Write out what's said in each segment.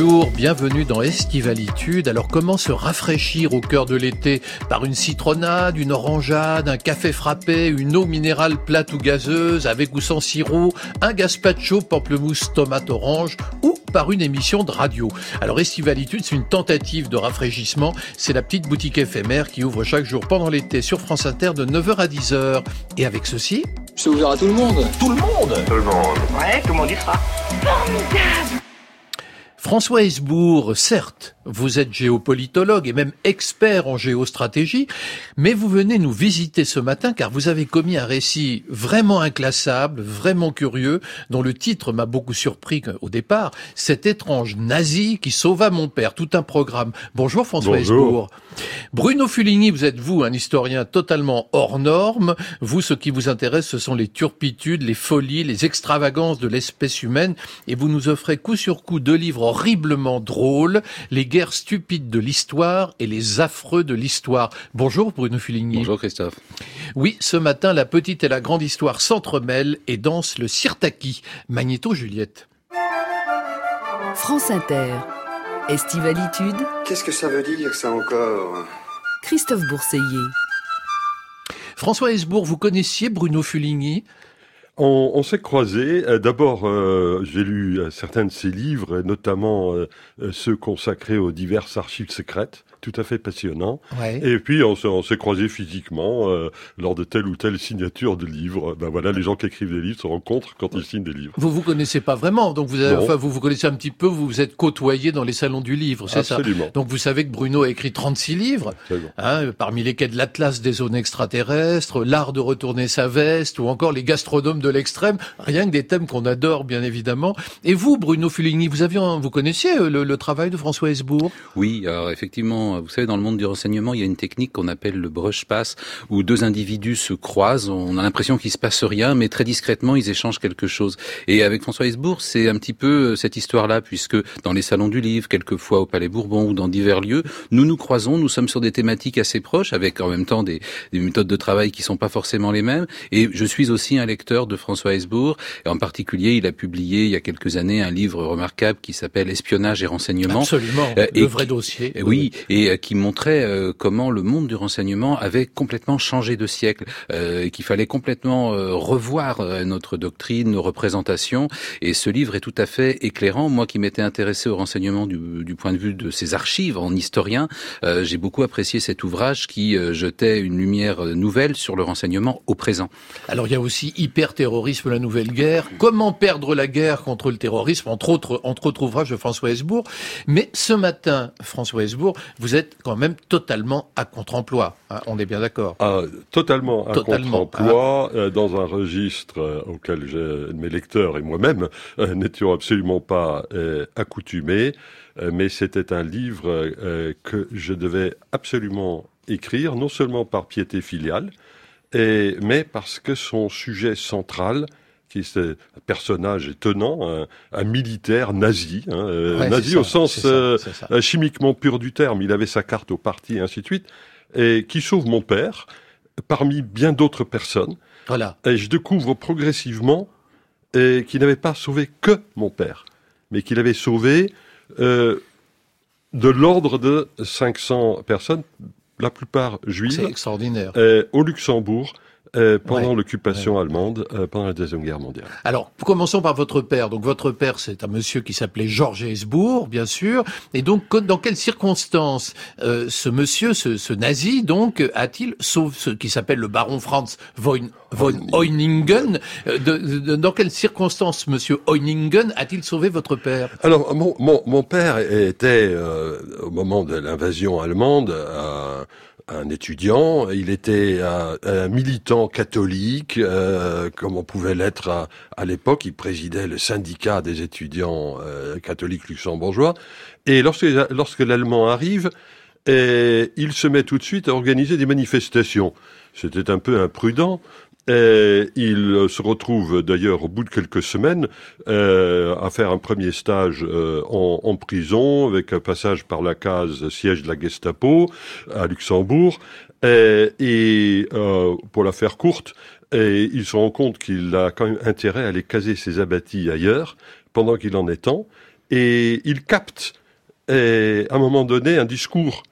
bonjour, bienvenue dans Estivalitude. Alors comment se rafraîchir au cœur de l'été? Par une citronnade, une orangeade, un café frappé, une eau minérale plate ou gazeuse, avec ou sans sirop, un gazpacho, pamplemousse, tomate, orange ou par une émission de radio. Alors Estivalitude, c'est une tentative de rafraîchissement. C'est la petite boutique éphémère qui ouvre chaque jour pendant l'été sur France Inter de 9h à 10h. Et avec ceci... C'est ouvert à tout le monde. Tout le monde Tout le monde. Ouais, tout le monde y sera. Formidable François Hesbourg, certes, vous êtes géopolitologue et même expert en géostratégie, mais vous venez nous visiter ce matin car vous avez commis un récit vraiment inclassable, vraiment curieux, dont le titre m'a beaucoup surpris au départ, cet étrange nazi qui sauva mon père, tout un programme. Bonjour François Hesbourg. Bruno Fuligny, vous êtes vous un historien totalement hors norme. Vous, ce qui vous intéresse, ce sont les turpitudes, les folies, les extravagances de l'espèce humaine, et vous nous offrez coup sur coup deux livres horriblement drôles, les guerres stupides de l'histoire et les affreux de l'histoire. Bonjour Bruno Fuligny. Bonjour Christophe. Oui, ce matin, la petite et la grande histoire s'entremêlent et dansent le sirtaki. Magnéto Juliette. France Inter. Estivalitude. Qu'est-ce que ça veut dire ça encore? Christophe Bourseiller. François Hesbourg, vous connaissiez Bruno Fuligny? On, s'est croisés. Euh, d'abord, euh, j'ai lu euh, certains de ses livres, notamment ceux consacrés aux diverses archives secrètes tout à fait passionnant. Ouais. Et puis on, s'est croisés physiquement euh, lors de telle ou telle signature de livre. Ben voilà, les gens qui écrivent des livres se rencontrent quand ils signent des livres. Vous vous connaissez pas vraiment, donc vous avez, Non. enfin vous vous connaissez un petit peu, vous vous êtes côtoyé dans les salons du livre, c'est ça? Absolument. Donc vous savez que Bruno a écrit 36 livres, hein, parmi lesquels l'Atlas des zones extraterrestres, l'art de retourner sa veste, ou encore les gastronomes de l'extrême, rien que des thèmes qu'on adore bien évidemment. Et vous, Bruno Fuligny, vous aviez, vous connaissiez euh, le, le travail de François Hesbourg? Oui, alors effectivement, vous savez, dans le monde du renseignement, il y a une technique qu'on appelle le brush pass, où deux individus se croisent, on a l'impression qu'il se passe rien, mais très discrètement, ils échangent quelque chose. Et avec François Hesbourg, c'est un petit peu euh, cette histoire-là, puisque dans les salons du livre, quelquefois au Palais Bourbon ou dans divers lieux, nous nous croisons, nous sommes sur des thématiques assez proches, avec en même temps des, des méthodes de travail qui sont pas forcément les mêmes. Et je suis aussi un lecteur de François Hesbourg, et en particulier, il a publié il y a quelques années un livre remarquable qui s'appelle Espionnage et renseignement. Absolument, Euh, le et vrai qui- dossier. Oui, et euh, qui montrait euh, comment le monde du renseignement avait complètement changé de siècle, euh, et qu'il fallait complètement revoir notre doctrine, nos représentations. Et ce livre est tout à fait éclairant. Moi qui m'étais intéressé au renseignement du, point de vue de ses archives en historien, j'ai beaucoup apprécié cet ouvrage qui jetait une lumière nouvelle sur le renseignement au présent. Alors il y a aussi hyper-terrorisme, la nouvelle guerre, comment perdre la guerre contre le terrorisme, entre autres, entre autres ouvrages de François Hesbourg. Mais ce matin, François Hesbourg, vous êtes quand même totalement à contre-emploi. hein, on est bien d'accord. Ah, totalement Totalement, contre-emploi euh, dans un registre euh, auquel mes lecteurs et moi-même euh, n'étions absolument pas accoutumés, mais c'était un livre que je devais absolument écrire, non seulement par piété filiale, et, mais parce que son sujet central, qui est un personnage étonnant, un, un militaire nazi, hein, euh, Ouais, nazi au sens ça, euh, ça. euh, chimiquement pur du terme, il avait sa carte au parti et ainsi de suite, et qui sauve mon père parmi bien d'autres personnes. Voilà. Et je découvre progressivement et qu'il n'avait pas sauvé que mon père, mais qu'il avait sauvé euh, de l'ordre de 500 personnes, la plupart C'est juives, extraordinaire. euh, au Luxembourg. Euh, pendant Ouais, l'occupation allemande, euh, pendant la Deuxième Guerre mondiale. Alors, commençons par votre père. Donc, votre père, c'est un monsieur qui s'appelait Georges Hesbourg, bien sûr. Et donc, dans quelles circonstances euh, ce monsieur, ce, ce nazi, donc, a-t-il, sauf ce qui s'appelle le baron Franz von, von Euningen, euh, de- de- dans quelles circonstances monsieur Euningen a-t-il sauvé votre père? Alors, mon, mon, mon père était, euh, au moment de l'invasion allemande, un, étudiant. Il était un, militant catholique, euh, comme on pouvait l'être à, l'époque. Il présidait le syndicat des étudiants euh, catholiques luxembourgeois. Et lorsque, lorsque l'Allemand arrive, il se met tout de suite à organiser des manifestations. C'était un peu imprudent. Et il se retrouve d'ailleurs au bout de quelques semaines euh, à faire un premier stage euh, en, prison avec un passage par la case siège de la Gestapo à Luxembourg. Et, euh, pour la faire courte, et il se rend compte qu'il a quand même intérêt à aller caser ses abattis ailleurs pendant qu'il en est temps. et il capte à un moment donné un discours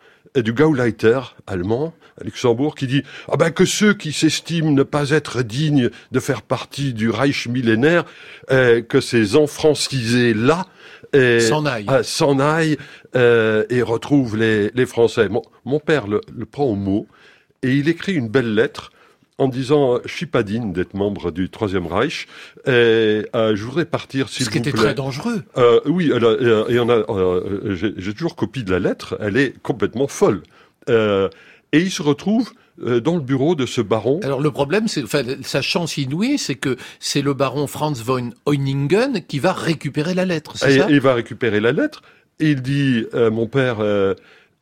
du Gauleiter allemand à Luxembourg qui dit ah ben que ceux qui s'estiment ne pas être dignes de faire partie du Reich millénaire, euh, que ces enfrancisés là s'en aillent, euh, s'en aillent euh, et retrouvent les, les Français. Mon, mon père le, le, prend au mot et il écrit une belle lettre en disant je suis pas digne d'être membre du Troisième Reich et euh, je voudrais partir s'il vous plaît. Ce qui était très dangereux. Euh, oui, elle a, et on a, euh, j'ai toujours copie de la lettre. Elle est complètement folle. Euh, et il se retrouve euh, dans le bureau de ce baron. Alors le problème, c'est enfin, sa chance inouïe, c'est que c'est le baron Franz von Euningen qui va récupérer la lettre. Et, ça? il va récupérer la lettre. Et il dit, euh, mon père,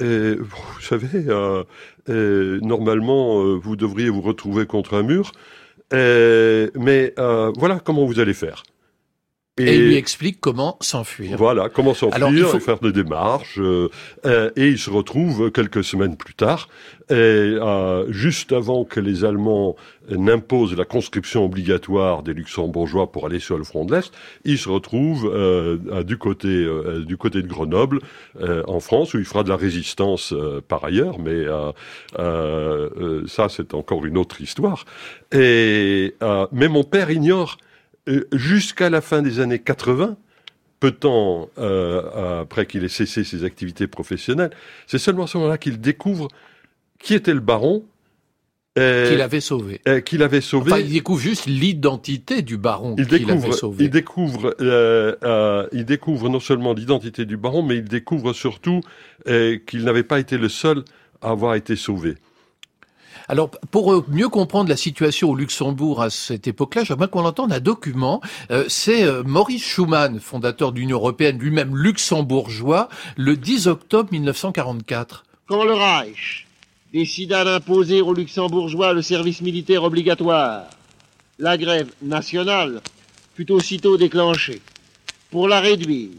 euh, euh, vous savez, euh, normalement, vous devriez vous retrouver contre un mur. mais voilà comment vous allez faire. Et, et, il lui explique comment s'enfuir. Voilà, comment s'enfuir, faut... faire des démarches. Euh, euh, et il se retrouve quelques semaines plus tard, et, euh, juste avant que les Allemands n'imposent la conscription obligatoire des Luxembourgeois pour aller sur le front de l'Est, il se retrouve euh, du côté euh, du côté de Grenoble, euh, en France, où il fera de la résistance par ailleurs, mais ça c'est encore une autre histoire. Et mais mon père ignore jusqu'à la fin des années 80, peu de temps euh, après qu'il ait cessé ses activités professionnelles, c'est seulement à ce moment-là qu'il découvre qui était le baron. qu'il avait sauvé. qu'il avait sauvé. Enfin, il découvre juste l'identité du baron il qu'il avait sauvé. Il découvre, euh, euh, il découvre non seulement l'identité du baron, mais il découvre surtout euh, qu'il n'avait pas été le seul à avoir été sauvé. Alors, pour mieux comprendre la situation au Luxembourg à cette époque-là, j'aimerais qu'on entende un document. Euh, c'est euh, Maurice Schumann, fondateur de l'Union européenne, lui-même luxembourgeois, le 10 octobre 1944. Quand le Reich décida d'imposer aux luxembourgeois le service militaire obligatoire, la grève nationale fut aussitôt déclenchée. Pour la réduire,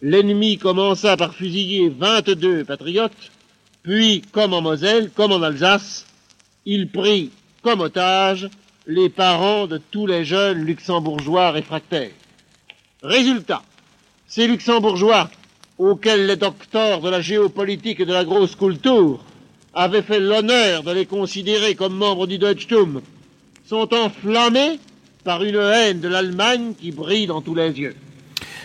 l'ennemi commença par fusiller 22 patriotes, puis, comme en Moselle, comme en Alsace, il prit comme otage les parents de tous les jeunes luxembourgeois réfractaires. Résultat, ces luxembourgeois, auxquels les docteurs de la géopolitique et de la grosse culture avaient fait l'honneur de les considérer comme membres du Deutschtum, sont enflammés par une haine de l'Allemagne qui brille dans tous les yeux.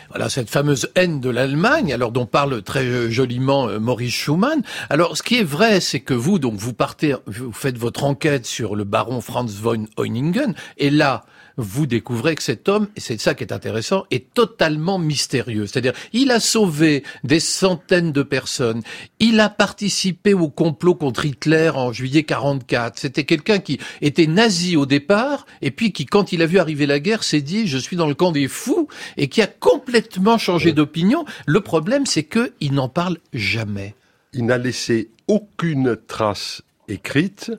Voilà cette fameuse haine de l'Allemagne, alors dont parle très joliment euh, Maurice Schumann. Alors, ce qui est vrai, c'est que vous, donc, vous partez, vous faites votre enquête sur le baron Franz von Euningen, et là, vous découvrez que cet homme, et c'est ça qui est intéressant, est totalement mystérieux. C'est-à-dire, il a sauvé des centaines de personnes. Il a participé au complot contre Hitler en juillet 44. C'était quelqu'un qui était nazi au départ, et puis qui, quand il a vu arriver la guerre, s'est dit, je suis dans le camp des fous, et qui a complètement changé d'opinion. Le problème, c'est qu'il n'en parle jamais. Il n'a laissé aucune trace écrite.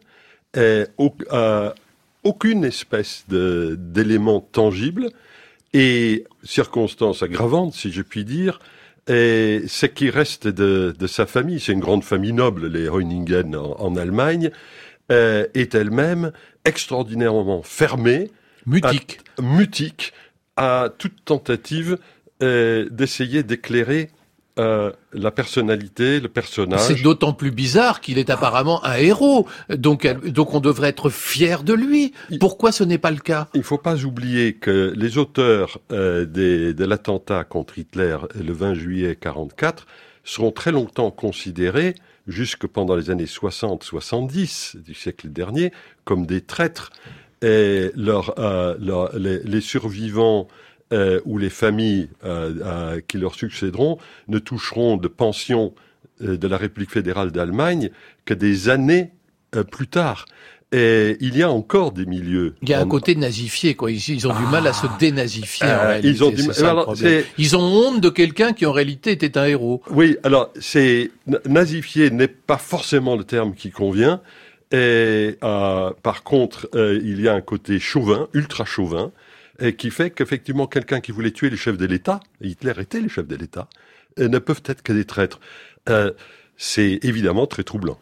Euh, euh, aucune espèce d'élément tangible et circonstance aggravante, si je puis dire, et ce qui reste de, de sa famille, c'est une grande famille noble, les Heuningen en, en Allemagne, euh, est elle-même extraordinairement fermée, mutique, à, mutique à toute tentative d'essayer d'éclairer euh, la personnalité, le personnage. C'est d'autant plus bizarre qu'il est apparemment un héros, donc donc on devrait être fier de lui. Pourquoi ce n'est pas le cas? Il ne faut pas oublier que les auteurs euh, des, de l'attentat contre Hitler le 20 juillet 44 seront très longtemps considérés, jusque pendant les années 60-70 du siècle dernier, comme des traîtres. Et leur, euh, leur les, les survivants euh, où les familles euh, qui leur succéderont ne toucheront de pension euh, de la République fédérale d'Allemagne que des années euh, plus tard. Et il y a encore des milieux. Il y a un côté nazifié, quoi. Ils, ils ont du mal à se dénazifier. en réalité, ils ont du alors, Ils ont honte de quelqu'un qui en réalité était un héros. Oui, alors c'est nazifié n'est pas forcément le terme qui convient. Et euh, par contre, euh, il y a un côté chauvin, ultra chauvin, et qui fait qu'effectivement quelqu'un qui voulait tuer les chefs de l'État, Hitler était les chefs de l'État, ne peuvent être que des traîtres. Euh, c'est évidemment très troublant.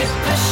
Dire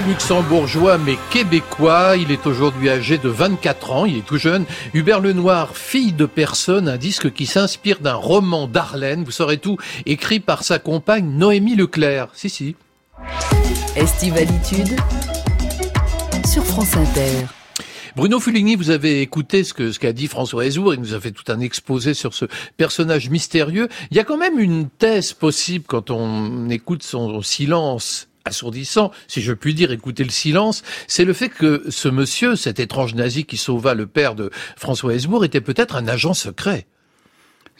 pas luxembourgeois mais québécois. Il est aujourd'hui âgé de 24 ans. Il est tout jeune. Hubert Lenoir, fille de personne, un disque qui s'inspire d'un roman d'Arlène. Vous saurez tout, écrit par sa compagne Noémie Leclerc. Si, si. Estivalitude sur France Inter. Bruno Fuligny, vous avez écouté ce que ce qu'a dit François Hezbourg. Il nous a fait tout un exposé sur ce personnage mystérieux. Il y a quand même une thèse possible quand on écoute son silence assourdissant, si je puis dire, écouter le silence, c'est le fait que ce monsieur, cet étrange nazi qui sauva le père de François Hesbourg, était peut-être un agent secret.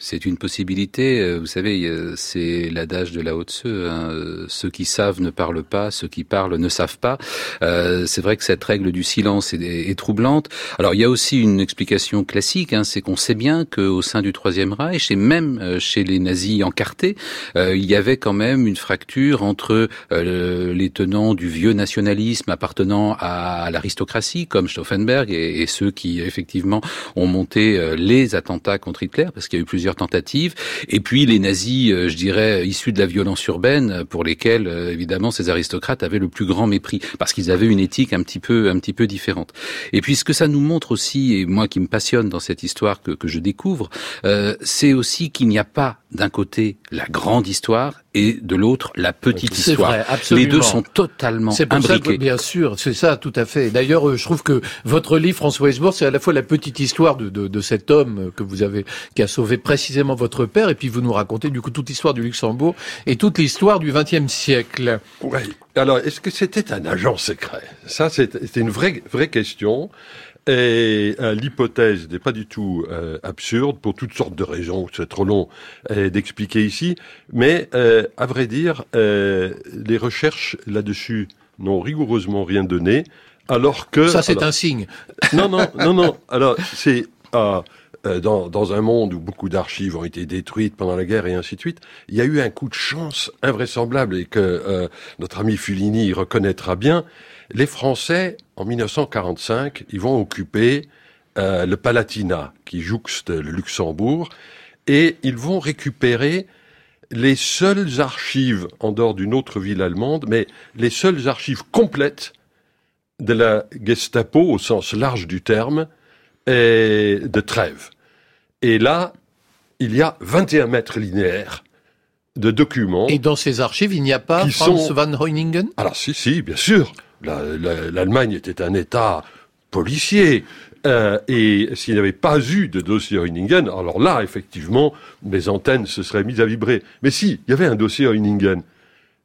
C'est une possibilité. euh, Vous savez, euh, c'est l'adage de la Haute-Seu. Hein, ceux qui savent ne parlent pas, ceux qui parlent ne savent pas. Euh, c'est vrai que cette règle du silence est, est, troublante. Alors, il y a aussi une explication classique. Hein, c'est qu'on sait bien qu'au sein du Troisième Reich et même euh, chez les nazis encartés, euh, il y avait quand même une fracture entre euh, les tenants du vieux nationalisme appartenant à l'aristocratie, comme Stauffenberg, et, et, ceux qui effectivement ont monté euh, les attentats contre Hitler, parce qu'il y a eu plusieurs tentatives, et puis les nazis, euh, je dirais, issus de la violence urbaine, pour lesquels, euh, évidemment, ces aristocrates avaient le plus grand mépris, parce qu'ils avaient une éthique un petit peu, un petit peu différente. Et puis, ce que ça nous montre aussi, et moi qui me passionne dans cette histoire que, je découvre, euh, c'est aussi qu'il n'y a pas d'un côté la grande histoire et de l'autre la petite histoire. Vrai, absolument. Les deux sont totalement c'est pour imbriqués. Ça que, bien sûr, c'est ça, tout à fait. D'ailleurs, je trouve que votre livre, François Hesbourg, c'est à la fois la petite histoire de, de, de, cet homme que vous avez, qui a sauvé précisément votre père, et puis vous nous racontez du coup toute l'histoire du Luxembourg et toute l'histoire du XXe siècle. Oui. Alors, est-ce que c'était un agent secret? Ça, c'est une vraie, vraie question. Et euh, l'hypothèse n'est pas du tout euh, absurde pour toutes sortes de raisons. C'est trop long euh, d'expliquer ici. Mais à vrai dire, les recherches là-dessus n'ont rigoureusement rien donné. Alors que ça, c'est alors, un signe. Non, non, non, non. Alors, c'est dans, dans un monde où beaucoup d'archives ont été détruites pendant la guerre et ainsi de suite, il y a eu un coup de chance invraisemblable et que notre ami Fulini reconnaîtra bien. Les Français, en 1945, ils vont occuper euh, le Palatinat, qui jouxte le Luxembourg, et ils vont récupérer les seules archives, en dehors d'une autre ville allemande, mais les seules archives complètes de la Gestapo au sens large du terme, et de Trèves. Et là, il y a 21 mètres linéaires de documents. Et dans ces archives, il n'y a pas Franz sont- van Heuningen? Alors si, si, bien sûr. La- la- L'Allemagne était un État policier. Euh, et s'il n'y avait pas eu de dossier Heuningen, alors là, effectivement, mes antennes se seraient mises à vibrer. Mais si, il y avait un dossier Heuningen,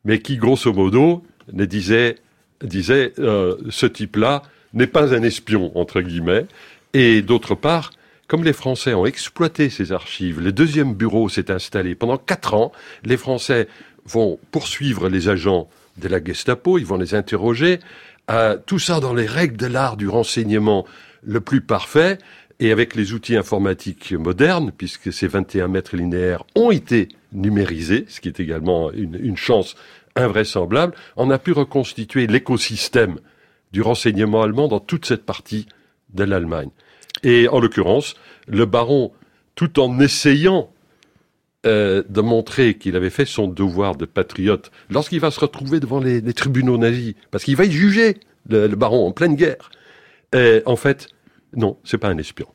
mais qui, grosso modo, ne disait, disait euh, ce type-là n'est pas un espion, entre guillemets. Et d'autre part, comme les Français ont exploité ces archives, le deuxième bureau s'est installé pendant quatre ans. Les Français vont poursuivre les agents de la Gestapo, ils vont les interroger. Tout ça dans les règles de l'art du renseignement le plus parfait et avec les outils informatiques modernes, puisque ces 21 mètres linéaires ont été numérisés, ce qui est également une chance invraisemblable, on a pu reconstituer l'écosystème du renseignement allemand dans toute cette partie de l'Allemagne. Et en l'occurrence, le baron, tout en essayant euh, de montrer qu'il avait fait son devoir de patriote, lorsqu'il va se retrouver devant les, tribunaux nazis, parce qu'il va y juger le, le baron en pleine guerre, euh, en fait, non, c'est pas un espion.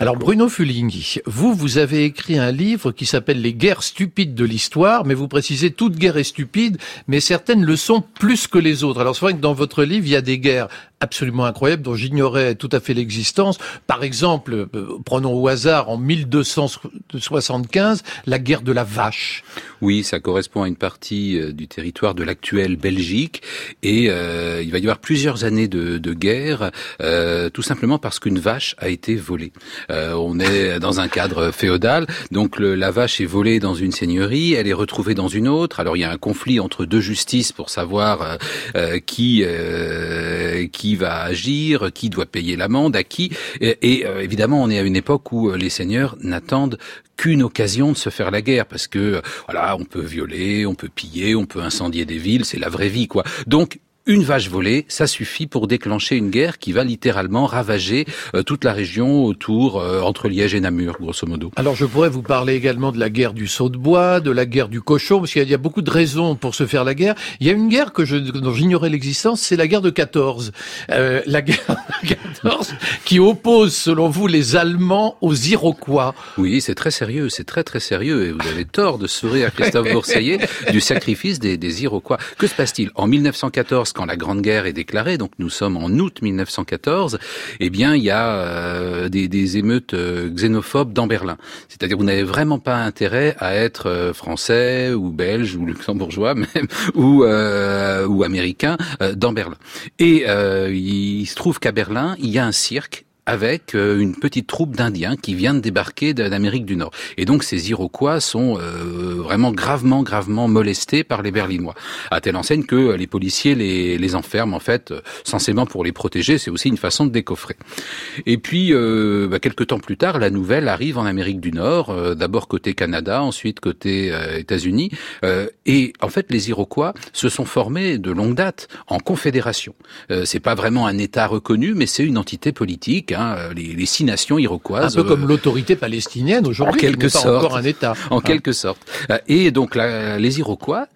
Alors Bruno Fulinghi, vous, vous avez écrit un livre qui s'appelle Les guerres stupides de l'histoire, mais vous précisez toute guerre est stupide, mais certaines le sont plus que les autres. Alors c'est vrai que dans votre livre, il y a des guerres absolument incroyables dont j'ignorais tout à fait l'existence. Par exemple, euh, prenons au hasard, en 1275, la guerre de la vache. Oui, ça correspond à une partie euh, du territoire de l'actuelle Belgique et euh, il va y avoir plusieurs années de, de guerre, euh, tout simplement parce qu'une vache a été volée. Euh, on est dans un cadre féodal, donc le- la vache est volée dans une seigneurie, elle est retrouvée dans une autre. Alors il y a un conflit entre deux justices pour savoir euh, euh, qui euh, qui va agir, qui doit payer l'amende, à qui. Et, et, euh, évidemment, on est à une époque où euh, les seigneurs n'attendent qu'une occasion de se faire la guerre parce que voilà, on peut violer, on peut piller, on peut incendier des villes, c'est la vraie vie quoi. Donc une vache volée, ça suffit pour déclencher une guerre qui va littéralement ravager euh, toute la région autour, euh, entre Liège et Namur, grosso modo. Alors je pourrais vous parler également de la guerre du saut de bois, de la guerre du cochon, parce qu'il y a- il y a beaucoup de raisons pour se faire la guerre. Il y a une guerre que je, dont j'ignorais l'existence, c'est la guerre de 14. Euh, la guerre de 14 qui oppose, selon vous, les Allemands aux Iroquois. Oui, c'est très sérieux, c'est très très sérieux, et vous avez tort de sourire, Christophe Bourseillet, du sacrifice des, des Iroquois. Que se passe-t-il? En 1914, quand la Grande Guerre est déclarée, donc nous sommes en août 1914, eh bien il y a euh, des, des émeutes euh, xénophobes dans Berlin. C'est-à-dire vous n'avez vraiment pas intérêt à être euh, français ou belge ou luxembourgeois même ou euh, ou américain euh, dans Berlin. Et il se trouve qu'à Berlin, il y a un cirque avec euh, une petite troupe d'Indiens qui vient de débarquer d'Amérique du Nord. Et donc ces Iroquois sont euh, vraiment gravement, gravement molestés par les Berlinois, à telle enseigne que euh, les policiers les, les enferment en fait, euh, censément pour les protéger. C'est aussi une façon de décoffrer. Et puis, euh, bah, quelques temps plus tard, la nouvelle arrive en Amérique du Nord, euh, d'abord côté Canada, ensuite côté États-Unis. Et en fait, les Iroquois se sont formés de longue date en confédération. C'est pas vraiment un État reconnu, mais c'est une entité politique. Hein, euh, les, les six nations Un iroquoises. peu euh, comme l'autorité palestinienne aujourd'hui, en qui quelque pas sorte. encore un État. en Hein. quelque sorte. Euh, Et donc la- les Iroquois,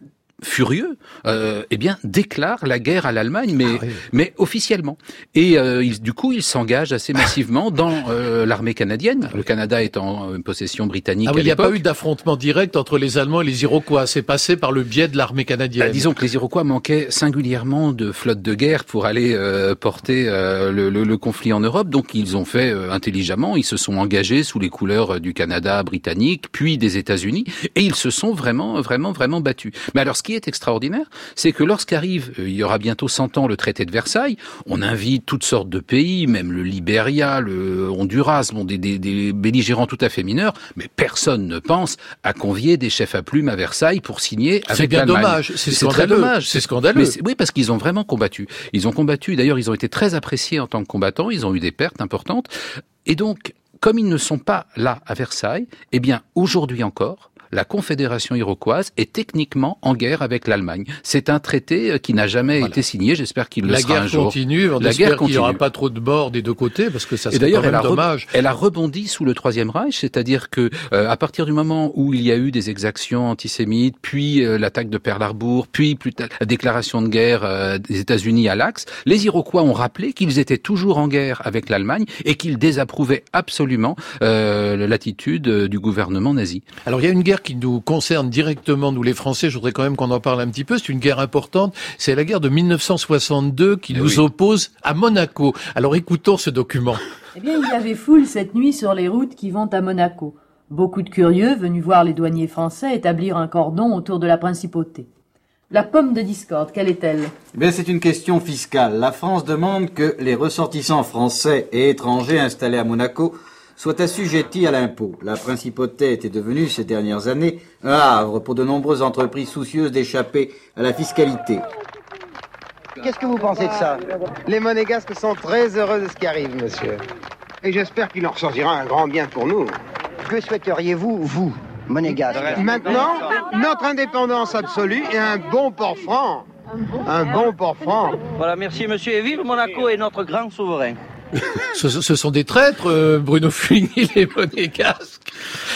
furieux, euh, eh bien déclarent la guerre à l'Allemagne, mais Ah oui. mais officiellement. Et euh, ils- du coup, ils s'engagent assez massivement dans euh, l'armée canadienne. Le Canada est en possession britannique Ah oui, il n'y a pas eu d'affrontement direct entre les Allemands et les Iroquois. C'est passé par le biais de l'armée canadienne. Bah, disons que les Iroquois manquaient singulièrement de flotte de guerre pour aller euh, porter euh, le, le- le conflit en Europe. Donc ils ont fait euh, intelligemment. Ils se sont engagés sous les couleurs du Canada britannique, puis des États-Unis, et ils se sont vraiment, vraiment, vraiment battus. Mais alors, ce qui est extraordinaire, c'est que lorsqu'arrive, euh, il y aura bientôt 100 ans, le traité de Versailles, on invite toutes sortes de pays, même le Libéria, le Honduras, bon, des, des, des belligérants tout à fait mineurs, mais personne ne pense à convier des chefs à plumes à Versailles pour signer avec C'est bien dommage. C'est très dommage. C'est scandaleux. Mais oui, parce qu'ils ont vraiment combattu. Ils ont combattu. D'ailleurs, ils ont été très appréciés en tant que combattants. Ils ont eu des pertes importantes. Et donc, comme ils ne sont pas là à Versailles, eh bien, aujourd'hui encore, la Confédération iroquoise est techniquement en guerre avec l'Allemagne. C'est un traité euh, qui n'a jamais Voilà. été signé. J'espère qu'il le La sera un guerre jour. continue, on La guerre qu'il n'y aura continue. pas trop de morts des deux côtés, parce que ça serait quand d'ailleurs, elle, même a re- dommage. elle a rebondi sous le Troisième Reich, c'est-à-dire que euh, à partir du moment où il y a eu des exactions antisémites, puis euh, l'attaque de Pearl Harbor, puis plus tard la déclaration de guerre euh, des États-Unis à l'Axe, les Iroquois ont rappelé qu'ils étaient toujours en guerre avec l'Allemagne et qu'ils désapprouvaient absolument euh, l'attitude du gouvernement nazi. Alors il y a une guerre qui nous concerne directement, nous les Français, je voudrais quand même qu'on en parle un petit peu, c'est une guerre importante, c'est la guerre de 1962 qui Eh nous oui. oppose à Monaco. Alors écoutons ce document. Eh bien, il y avait foule cette nuit sur les routes qui vont à Monaco. Beaucoup de curieux venus voir les douaniers français établir un cordon autour de la principauté. La pomme de discorde, quelle est-elle? Eh bien, c'est une question fiscale. La France demande que les ressortissants français et étrangers installés à Monaco soient assujettis à l'impôt. La principauté était devenue ces dernières années un havre pour de nombreuses entreprises soucieuses d'échapper à la fiscalité. Qu'est-ce que vous pensez de ça? Les monégasques sont très heureux de ce qui arrive, monsieur. Et j'espère qu'il en ressortira un grand bien pour nous. Que souhaiteriez-vous, vous, monégasque? Maintenant, notre indépendance absolue et un bon port franc. Un bon port franc. Voilà, merci monsieur. Et vive Monaco est notre grand souverain. Ce, sont des traîtres, euh, Bruno Fugny, les monégasques.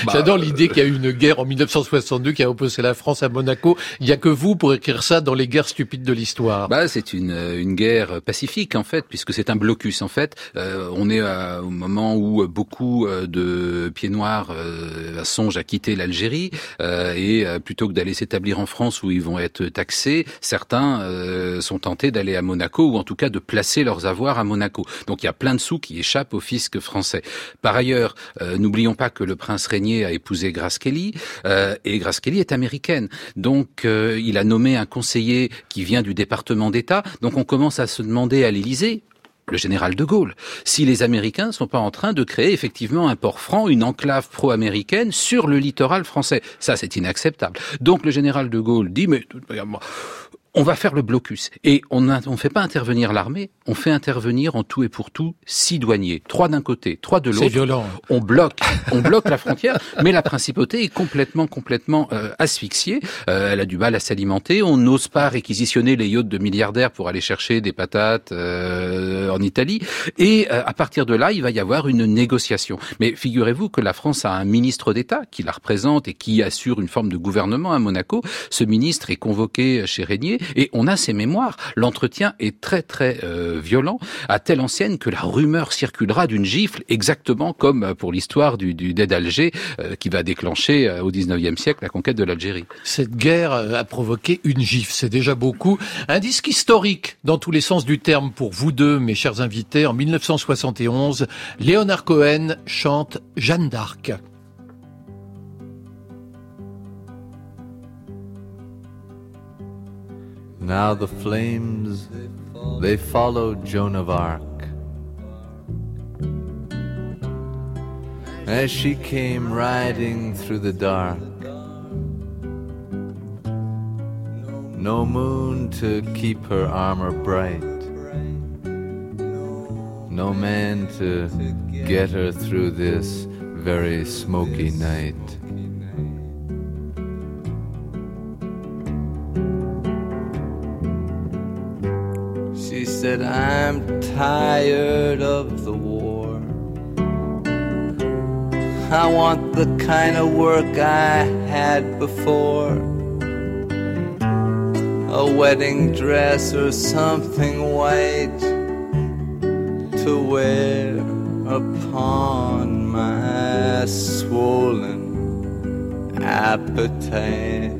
Bah, J'adore euh, l'idée qu'il y a eu une guerre en 1962 qui a opposé la France à Monaco. Il n'y a que vous pour écrire ça dans les guerres stupides de l'histoire. Bah, c'est une, euh, une guerre pacifique en fait, puisque c'est un blocus en fait. Euh, on est à- au moment où beaucoup euh, de pieds noirs euh, songent à quitter l'Algérie euh, et euh, plutôt que d'aller s'établir en France où ils vont être taxés, certains euh, sont tentés d'aller à Monaco ou en tout cas de placer leurs avoirs à Monaco. Donc il y a plein de sous qui échappent au fisc français. Par ailleurs, euh, n'oublions pas que le prince régnier a épousé Grace Kelly euh, et Grace Kelly est américaine. Donc euh, il a nommé un conseiller qui vient du département d'État. Donc on commence à se demander à l'Élysée le général de Gaulle, si les Américains ne sont pas en train de créer effectivement un port franc, une enclave pro-américaine sur le littoral français. Ça, c'est inacceptable. Donc le général de Gaulle dit, mais on va faire le blocus. Et on ne fait pas intervenir l'armée, on fait intervenir en tout et pour tout six douaniers. Trois d'un côté, trois de C'est l'autre. violent. On bloque, on bloque la frontière, mais la principauté est complètement, complètement euh, asphyxiée. Euh, elle a du mal à s'alimenter. On n'ose pas réquisitionner les yachts de milliardaires pour aller chercher des patates euh, en Italie. Et euh, à partir de là, il va y avoir une négociation. Mais figurez-vous que la France a un ministre d'État qui la représente et qui assure une forme de gouvernement à Monaco. Ce ministre est convoqué chez Régnier et on a ses mémoires. L'entretien est très très euh, violent, à telle ancienne que la rumeur circulera d'une gifle, exactement comme pour l'histoire du, du d'Alger euh, qui va déclencher euh, au 19e siècle la conquête de l'Algérie. Cette guerre euh, a provoqué une gifle, c'est déjà beaucoup. Un disque historique dans tous les sens du terme pour vous deux, mes chers invités. En 1971, Léonard Cohen chante Jeanne d'Arc. Now the flames, they followed Joan of Arc. As she came riding through the dark, no moon to keep her armor bright, no man to get her through this very smoky night. Said, I'm tired of the war. I want the kind of work I had before. A wedding dress or something white to wear upon my swollen appetite.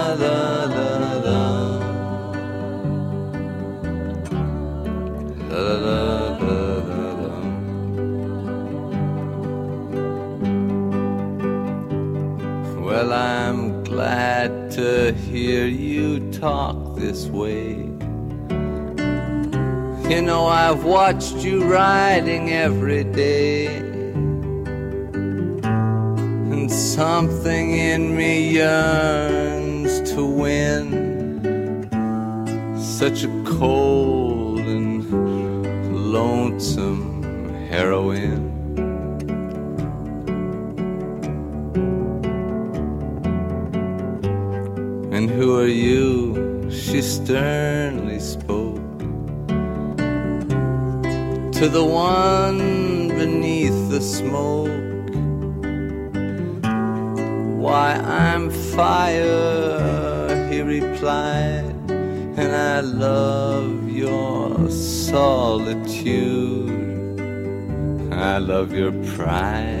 hear you talk this way. You know, I've watched you riding every day. And something in me yearns to win. Such a cold and lonesome heroine. Are you? She sternly spoke to the one beneath the smoke. Why, I'm fire, he replied, and I love your solitude. I love your pride.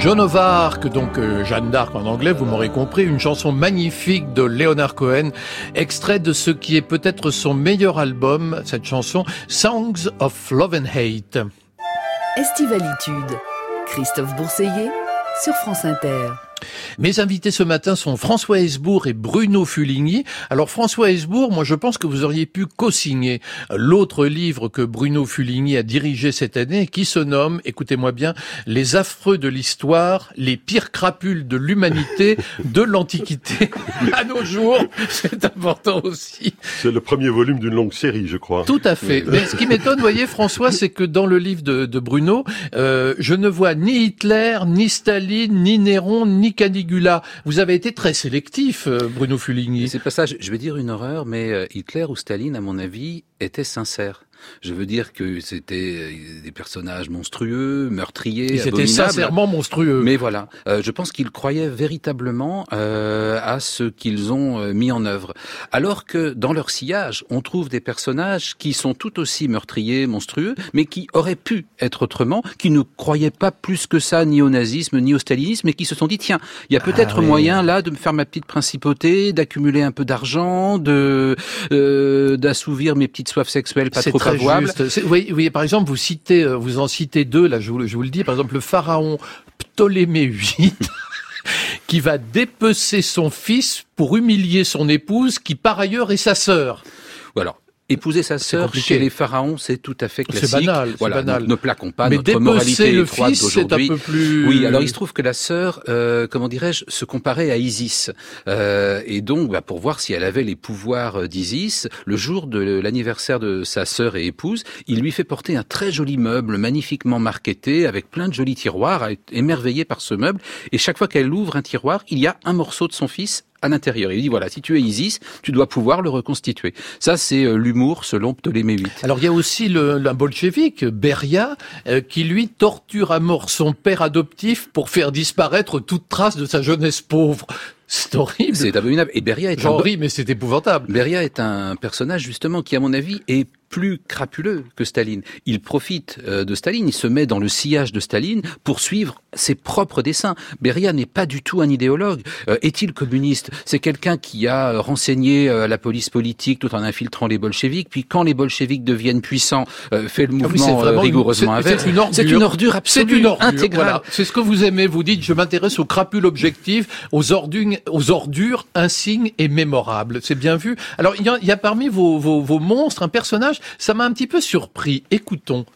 Joan of Arc, donc euh, Jeanne d'Arc en anglais, vous m'aurez compris, une chanson magnifique de Leonard Cohen, extrait de ce qui est peut-être son meilleur album, cette chanson, Songs of Love and Hate. Estivalitude. Christophe Bourseiller sur France Inter. Mes invités ce matin sont François Hesbourg et Bruno Fuligny. Alors François Hesbourg, moi je pense que vous auriez pu co-signer l'autre livre que Bruno Fuligny a dirigé cette année qui se nomme, écoutez-moi bien, Les affreux de l'histoire, les pires crapules de l'humanité de l'Antiquité à nos jours. C'est important aussi. C'est le premier volume d'une longue série, je crois. Tout à fait. Mais ce qui m'étonne, voyez, François, c'est que dans le livre de, de Bruno, euh, je ne vois ni Hitler, ni Staline, ni Néron, ni Caligula. Vous avez été très sélectif, euh, Bruno Fuligny. C'est pas ça, je je vais dire une horreur, mais euh, Hitler ou Staline, à mon avis, étaient sincères. Je veux dire que c'était euh, des personnages monstrueux, meurtriers, Ils étaient abominables. sincèrement monstrueux. Mais voilà, euh, je pense qu'ils croyaient véritablement euh, à ce qu'ils ont euh, mis en œuvre. Alors que dans leur sillage, on trouve des personnages qui sont tout aussi meurtriers, monstrueux, mais qui auraient pu être autrement, qui ne croyaient pas plus que ça ni au nazisme ni au stalinisme, mais qui se sont dit tiens, il y a peut-être Ah oui. moyen là de me faire ma petite principauté, d'accumuler un peu d'argent, de euh, d'assouvir mes petites soifs sexuelles pas trop très juste. Oui, oui, par exemple, vous citez, euh, vous en citez deux, là, je vous, le- je vous le dis, par exemple, le pharaon Ptolémée VIII, qui va dépecer son fils pour humilier son épouse, qui par ailleurs est sa sœur. Ou alors, épouser sa sœur chez les pharaons, c'est tout à fait C'est classique. banal, c'est Voilà, banal. donc ne plaquons pas Mais notre moralité le fils, c'est un peu plus- Oui, alors il se trouve que la sœur, euh, comment dirais-je, se comparait à Isis. Euh, et donc, bah, pour voir si elle avait les pouvoirs euh, d'Isis, le jour de l'anniversaire de sa sœur et épouse, il lui fait porter un très joli meuble, magnifiquement marqueté, avec plein de jolis tiroirs, émerveillée par ce meuble. Et chaque fois qu'elle ouvre un tiroir, il y a un morceau de son fils à l'intérieur. Il dit voilà, si tu es Isis, tu dois pouvoir le reconstituer. Ça, c'est euh, l'humour selon Ptolémée VIII. Alors il y a aussi le, bolchevique, Beria, euh, qui lui torture à mort son père adoptif pour faire disparaître toute trace de sa jeunesse pauvre. C'est horrible. C'est abominable. Et Beria est J'en un... ris, mais c'est épouvantable. Beria est un personnage justement qui, à mon avis, est plus crapuleux que Staline. Il profite euh, de Staline, il se met dans le sillage de Staline pour suivre ses propres dessins. Beria n'est pas du tout un idéologue. Euh, Est-il communiste? C'est quelqu'un qui a euh, renseigné la police politique tout en infiltrant les bolcheviks. Puis quand les bolcheviks deviennent puissants, fait le Ah oui, mouvement rigoureusement inverse. C'est une ordure. C'est une ordure absolue, C'est une ordure, intégrale. voilà. C'est ce que vous aimez. Vous dites, je m'intéresse aux crapules objectives, aux ordures, aux ordures insignes et mémorables. C'est bien vu. Alors, il y a, parmi vos, vos monstres un personnage, ça m'a un petit peu surpris. Écoutons.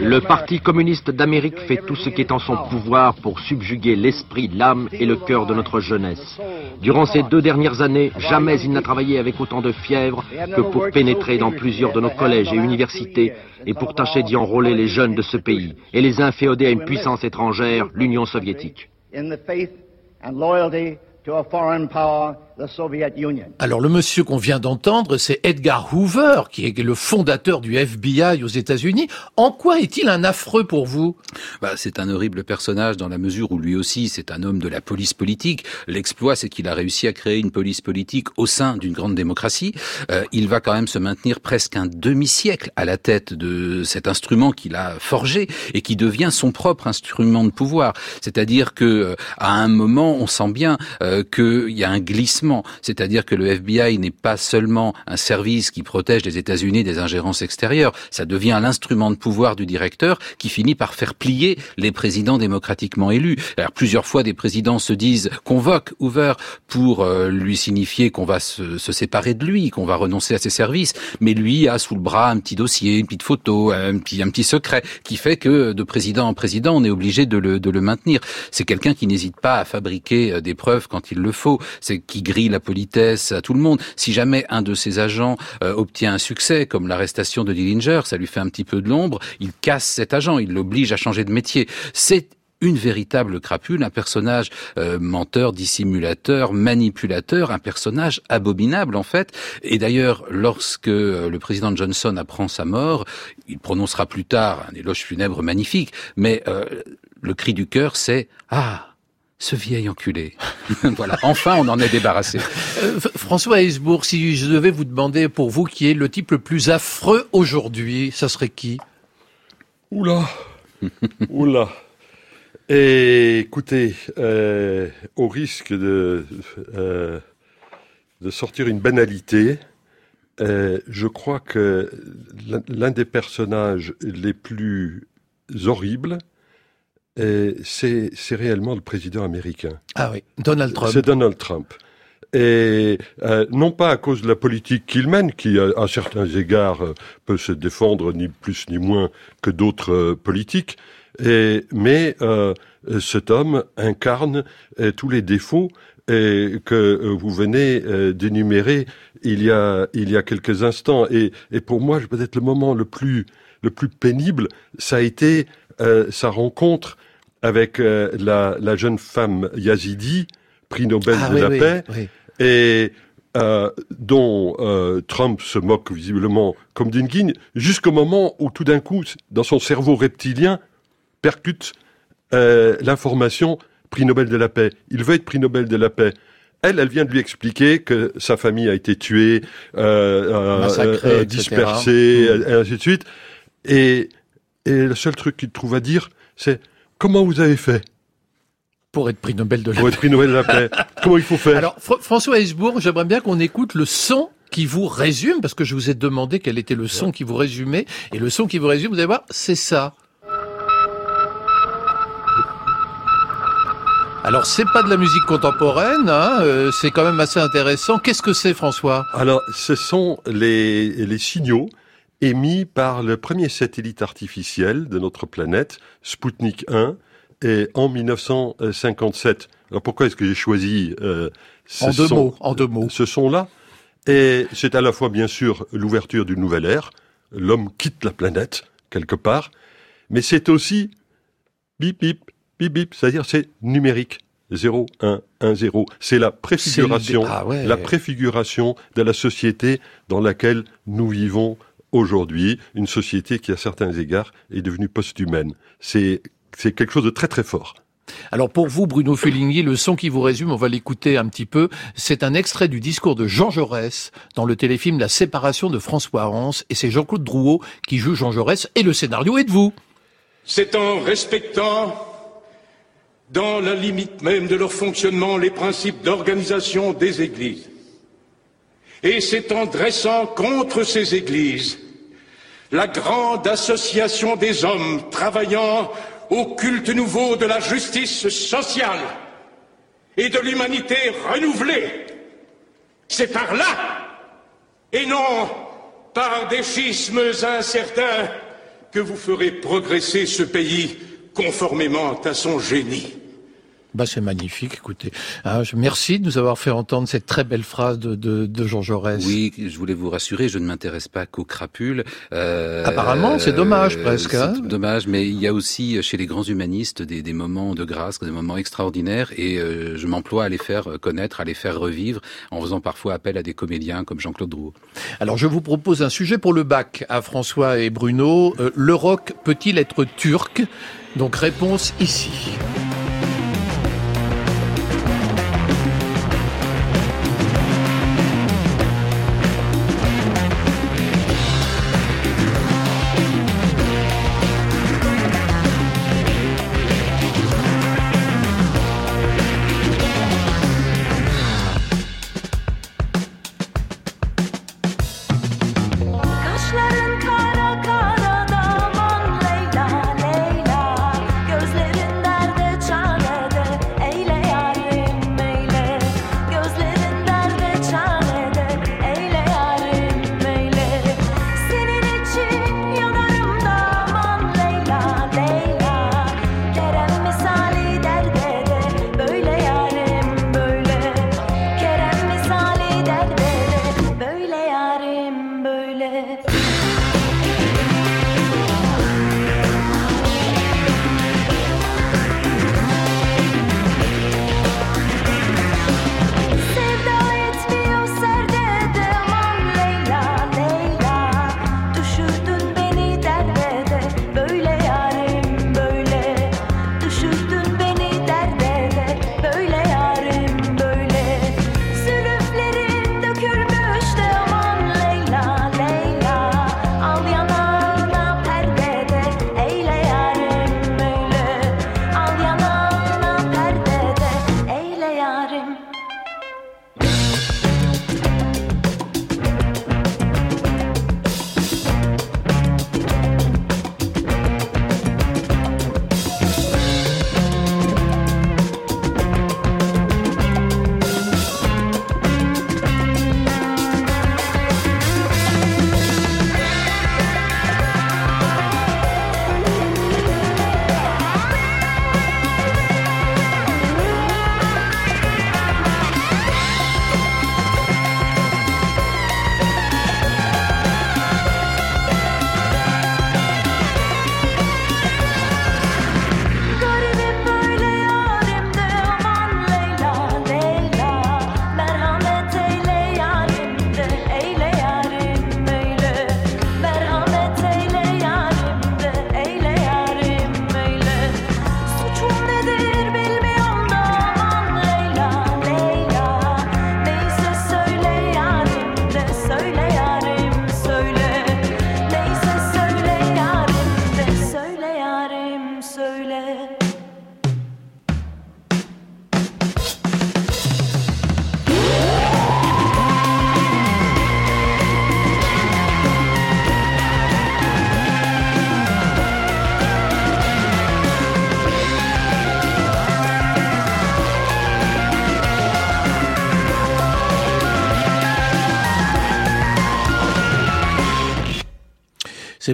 Le Parti communiste d'Amérique fait tout ce qui est en son pouvoir pour subjuguer l'esprit, l'âme et le cœur de notre jeunesse. Durant ces deux dernières années, jamais il n'a travaillé avec autant de fièvre que pour pénétrer dans plusieurs de nos collèges et universités et pour tâcher d'y enrôler les jeunes de ce pays et les inféoder à une puissance étrangère, l'Union soviétique. Alors le monsieur qu'on vient d'entendre, c'est Edgar Hoover, qui est le fondateur du FBI aux États-Unis. En quoi est-il un affreux pour vous? Bah, C'est un horrible personnage dans la mesure où lui aussi c'est un homme de la police politique. L'exploit c'est qu'il a réussi à créer une police politique au sein d'une grande démocratie. Euh, il va quand même se maintenir presque un demi-siècle à la tête de cet instrument qu'il a forgé et qui devient son propre instrument de pouvoir. C'est-à-dire que euh, à un moment on sent bien euh, qu'il y a un glissement. C'est-à-dire que le FBI n'est pas seulement un service qui protège les États-Unis des ingérences extérieures. Ça devient l'instrument de pouvoir du directeur qui finit par faire plier les présidents démocratiquement élus. Alors plusieurs fois, des présidents se disent convoque Hoover pour euh, lui signifier qu'on va se, se séparer de lui, qu'on va renoncer à ses services. Mais lui a sous le bras un petit dossier, une petite photo, un petit, un petit secret qui fait que de président en président, on est obligé de le, de le maintenir. C'est quelqu'un qui n'hésite pas à fabriquer euh, des preuves quand il le faut. C'est qui grille la politesse à tout le monde. Si jamais un de ses agents euh, obtient un succès, comme l'arrestation de Dillinger, ça lui fait un petit peu de l'ombre, il casse cet agent, il l'oblige à changer de métier. C'est une véritable crapule, un personnage euh, menteur, dissimulateur, manipulateur, un personnage abominable en fait. Et d'ailleurs, lorsque euh, le président Johnson apprend sa mort, il prononcera plus tard un éloge funèbre magnifique, mais euh, le cri du cœur, c'est ah. Ce vieil enculé. voilà, enfin on en est débarrassé. Euh, François Hesbourg, si je devais vous demander pour vous qui est le type le plus affreux aujourd'hui, ça serait qui? Oula Oula Et écoutez, euh, au risque de, euh, de sortir une banalité, euh, je crois que l'un- des personnages les plus horribles, c'est c'est réellement le président américain. Ah oui, Donald Trump. C'est Donald Trump. Et euh, non pas à cause de la politique qu'il mène, qui à, à certains égards euh, peut se défendre ni plus ni moins que d'autres euh, politiques, et, mais euh, cet homme incarne euh, tous les défauts euh, que euh, vous venez euh, d'énumérer il y a il y a quelques instants. Et, et pour moi, peut-être le moment le plus le plus pénible, ça a été euh, sa rencontre avec euh, la, la jeune femme yazidi, prix Nobel Ah de oui, la oui, paix, oui. et euh, dont Trump se moque visiblement comme d'une guigne, jusqu'au moment où tout d'un coup, dans son cerveau reptilien, percute l'information prix Nobel de la paix. Il veut être prix Nobel de la paix. Elle, elle vient de lui expliquer que sa famille a été tuée, euh, Massacrée, dispersée, Mm. et ainsi de suite. Et, et le seul truc qu'il trouve à dire, c'est comment vous avez fait? Pour être prix Nobel de la pour être prix Nobel de la paix. Comment il faut faire Alors, Fr- François Hesbourg, j'aimerais bien qu'on écoute le son qui vous résume, parce que je vous ai demandé quel était le son qui vous résumait, et le son qui vous résume, vous allez voir, c'est ça. Alors, c'est pas de la musique contemporaine, hein, euh, c'est quand même assez intéressant. Qu'est-ce que c'est, François? Alors, ce sont les, les signaux émis par le premier satellite artificiel de notre planète, Sputnik 1, et en 1957. Alors pourquoi est-ce que j'ai choisi euh, ce En deux son- mots, en deux mots. ce son-là Et c'est à la fois bien sûr l'ouverture d'une nouvelle ère, l'homme quitte la planète quelque part, mais c'est aussi bip bip bip bip, c'est-à-dire c'est numérique. 0, 1, 1, 0. C'est la préfiguration, ah ouais. la préfiguration de la société dans laquelle nous vivons aujourd'hui, une société qui à certains égards est devenue post-humaine. C'est c'est quelque chose de très très fort. Alors pour vous, Bruno Feligny, le son qui vous résume, on va l'écouter un petit peu. C'est un extrait du discours de Jean Jaurès dans le téléfilm La séparation de François Rance, et c'est Jean-Claude Drouot qui joue Jean Jaurès, et le scénario est de vous. C'est en respectant, dans la limite même de leur fonctionnement, les principes d'organisation des églises. Et c'est en dressant contre ces églises la grande association des hommes travaillant au culte nouveau de la justice sociale et de l'humanité renouvelée. C'est par là, et non par des schismes incertains, que vous ferez progresser ce pays conformément à son génie. Bah, c'est magnifique, écoutez. Ah, je- merci de nous avoir fait entendre cette très belle phrase de, de, de Jean Jaurès. Oui, je voulais vous rassurer, je ne m'intéresse pas qu'aux crapules. Euh, Apparemment, c'est dommage, euh, presque, hein. C'est dommage, mais il y a aussi euh, chez les grands humanistes des, des moments de grâce, des moments extraordinaires, et euh, je m'emploie à les faire connaître, à les faire revivre, en faisant parfois appel à des comédiens comme Jean-Claude Drouot. Alors je vous propose un sujet pour le bac à François et Bruno. Le rock peut-il être turc? Donc réponse ici.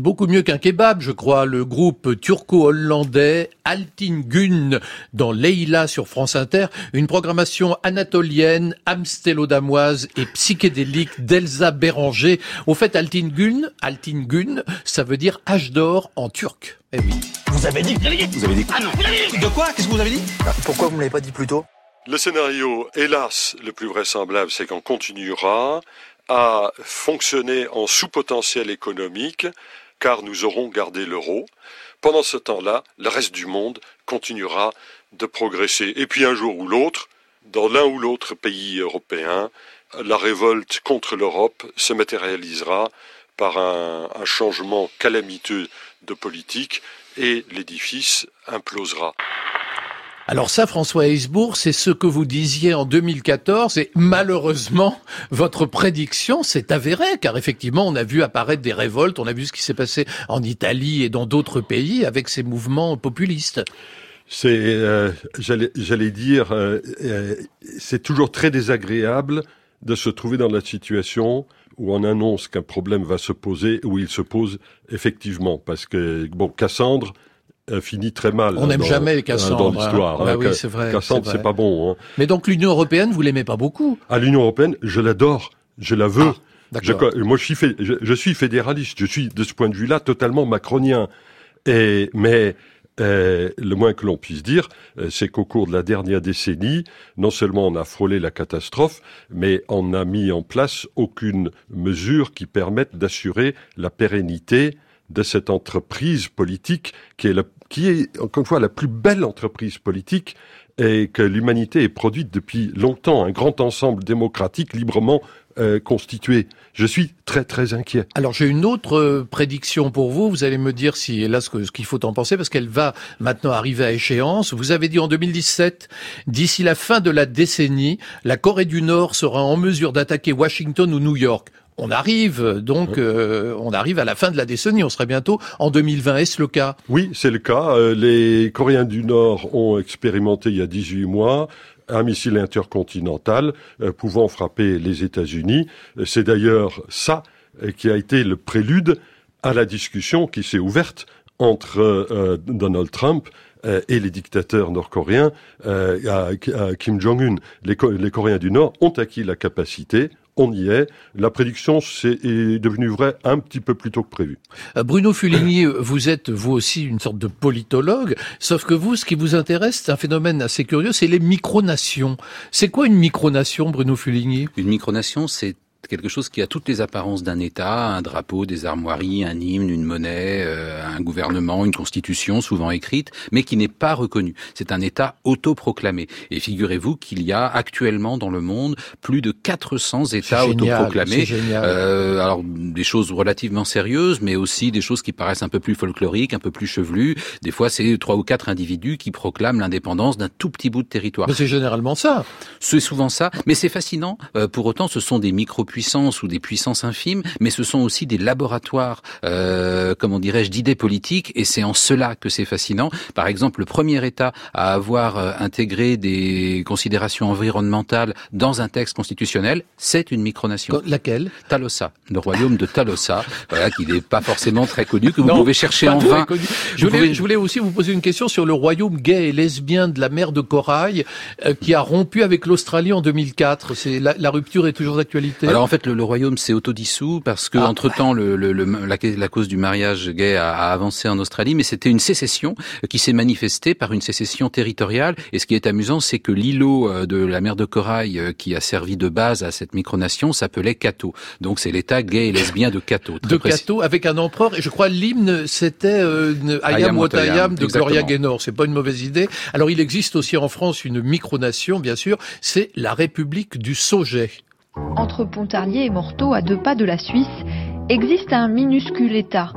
Beaucoup mieux qu'un kebab, je crois. Le groupe turco-hollandais Altingun dans Leila sur France Inter, une programmation anatolienne, amsteloddamoise et psychédélique d'Elsa Béranger. Au fait, Altingun, Altingun, ça veut dire âge d'or en turc. Eh oui. Vous avez dit Vous avez dit Vous avez dit Ah non, vous avez dit De quoi? Qu'est-ce que vous avez dit? Pourquoi vous ne l'avez pas dit plus tôt? Le scénario, hélas, le plus vraisemblable, c'est qu'on continuera à fonctionner en sous-potentiel économique, car nous aurons gardé l'euro. Pendant ce temps-là, le reste du monde continuera de progresser. Et puis un jour ou l'autre, dans l'un ou l'autre pays européen, la révolte contre l'Europe se matérialisera par un, changement calamiteux de politique et l'édifice implosera. Alors ça, François Heisbourg, c'est ce que vous disiez en 2014 et malheureusement, votre prédiction s'est avérée car effectivement, on a vu apparaître des révoltes, on a vu ce qui s'est passé en Italie et dans d'autres pays avec ces mouvements populistes. C'est, euh, j'allais dire, euh, euh, c'est toujours très désagréable de se trouver dans la situation où on annonce qu'un problème va se poser, où il se pose effectivement. Parce que, bon, Cassandre finit très mal. On n'aime jamais euh, Cassandre, Dans l'histoire. hein. Bah hein. oui, c'est vrai, Cassandre, c'est pas bon. Hein. Mais donc l'Union européenne, vous l'aimez pas beaucoup? À l'Union européenne, je l'adore, je la veux. Ah. Je- moi, je suis, fé- je, je suis fédéraliste. Je suis, de ce point de vue-là, totalement macronien. Et mais euh, le moins que l'on puisse dire, euh, c'est qu'au cours de la dernière décennie, non seulement on a frôlé la catastrophe, mais on n'a mis en place aucune mesure qui permette d'assurer la pérennité de cette entreprise politique qui est, la, qui est encore une fois la plus belle entreprise politique et que l'humanité ait produite depuis longtemps, un grand ensemble démocratique librement euh, constitué. Je suis très très inquiet. Alors j'ai une autre euh, prédiction pour vous. Vous allez me dire si là ce qu'il faut en penser parce qu'elle va maintenant arriver à échéance. Vous avez dit en 2017, d'ici la fin de la décennie, la Corée du Nord sera en mesure d'attaquer Washington ou New York. On arrive donc, euh, on arrive à la fin de la décennie. On serait bientôt en 2020. Est-ce le cas? Oui, c'est le cas. Euh, Les Coréens du Nord ont expérimenté il y a 18 mois un missile intercontinental euh, pouvant frapper les États-Unis. C'est d'ailleurs ça qui a été le prélude à la discussion qui s'est ouverte entre euh, Donald Trump euh, et les dictateurs nord-coréens euh, à, à Kim Jong-un. Les Coréens du Nord ont acquis la capacité, on y est. La prédiction c'est- est devenue vraie un petit peu plus tôt que prévu. Euh, Bruno Fuligny, vous êtes vous aussi une sorte de politologue, sauf que vous, ce qui vous intéresse, c'est un phénomène assez curieux, c'est les micronations. C'est quoi une micronation, Bruno Fuligny? Une micronation, c'est quelque chose qui a toutes les apparences d'un État, un drapeau, des armoiries, un hymne, une monnaie, euh, un gouvernement, une constitution souvent écrite, mais qui n'est pas reconnu. C'est un État autoproclamé. Et figurez-vous qu'il y a actuellement dans le monde plus de 400 États génial, autoproclamés. Euh, alors des choses relativement sérieuses, mais aussi des choses qui paraissent un peu plus folkloriques, un peu plus chevelues. Des fois, c'est trois ou quatre individus qui proclament l'indépendance d'un tout petit bout de territoire. Mais c'est généralement ça. C'est souvent ça, mais c'est fascinant. Euh, pour autant, ce sont des micro-puissances ou des puissances infimes, mais ce sont aussi des laboratoires, euh, comment dirais-je, d'idées politiques, et c'est en cela que c'est fascinant. Par exemple, le premier État à avoir euh, intégré des considérations environnementales dans un texte constitutionnel, c'est une micronation. Laquelle? Talosa, le royaume de Talosa, voilà, qui n'est pas forcément très connu, que vous Non, pouvez chercher en vain. Je voulais, pouvez- je voulais aussi vous poser une question sur le royaume gay et lesbien de la mer de Corail euh, qui a rompu avec l'Australie en 2004. C'est la, la rupture est toujours d'actualité. Alors en fait, le, le royaume s'est autodissous parce que Ah. entre temps, le, le- le- la, la cause du mariage gay a, a avancé en Australie, mais c'était une sécession qui s'est manifestée par une sécession territoriale. Et ce qui est amusant, c'est que l'îlot euh, de la mer de Corail euh, qui a servi de base à cette micronation s'appelait Cato. Donc c'est l'État gay et lesbien de Cato. de précis. Cato avec un empereur et je crois l'hymne c'était euh, une I I am am what what I I am, am de Gloria. Gaynor. C'est pas une mauvaise idée. Alors il existe aussi en France une micronation bien sûr, c'est la République du Sauget. Entre Pontarlier et Morteau, à deux pas de la Suisse, existe un minuscule État.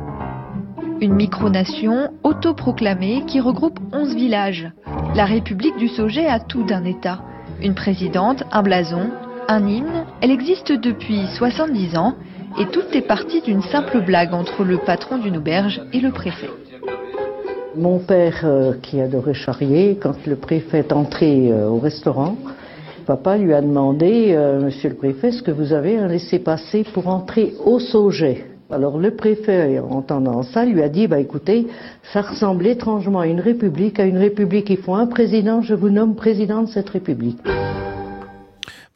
Une micronation autoproclamée qui regroupe 11 villages. La République du Sauget a tout d'un État. Une présidente, un blason, un hymne. Elle existe depuis 70 ans et tout est parti d'une simple blague entre le patron d'une auberge et le préfet. Mon père, euh, qui adorait charrier, quand le préfet est entré euh, au restaurant, papa lui a demandé, euh, Monsieur le préfet, est-ce que vous avez un laissez-passer pour entrer au Sauget? Alors le préfet, en entendant ça, lui a dit, bah écoutez, ça ressemble étrangement à une république, à une république, il faut un président, je vous nomme président de cette république.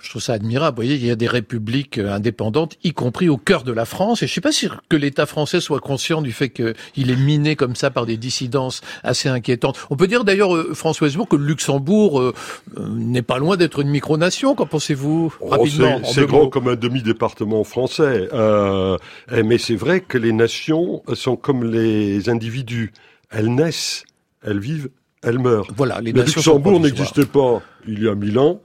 Je trouve ça admirable. Vous voyez, il y a des républiques euh, indépendantes, y compris au cœur de la France. Et je suis pas sûr que l'État français soit conscient du fait qu'il est miné comme ça par des dissidences assez inquiétantes. On peut dire d'ailleurs, euh, François Hesbourg, que le Luxembourg euh, euh, n'est pas loin d'être une micronation. Qu'en pensez-vous Oh, rapidement c'est- en c'est grand comme un demi-département français. Euh, eh, mais c'est vrai que les nations sont comme les individus. Elles naissent, elles vivent, elles meurent. Voilà, les Le nations Luxembourg n'existait pas il y a mille ans.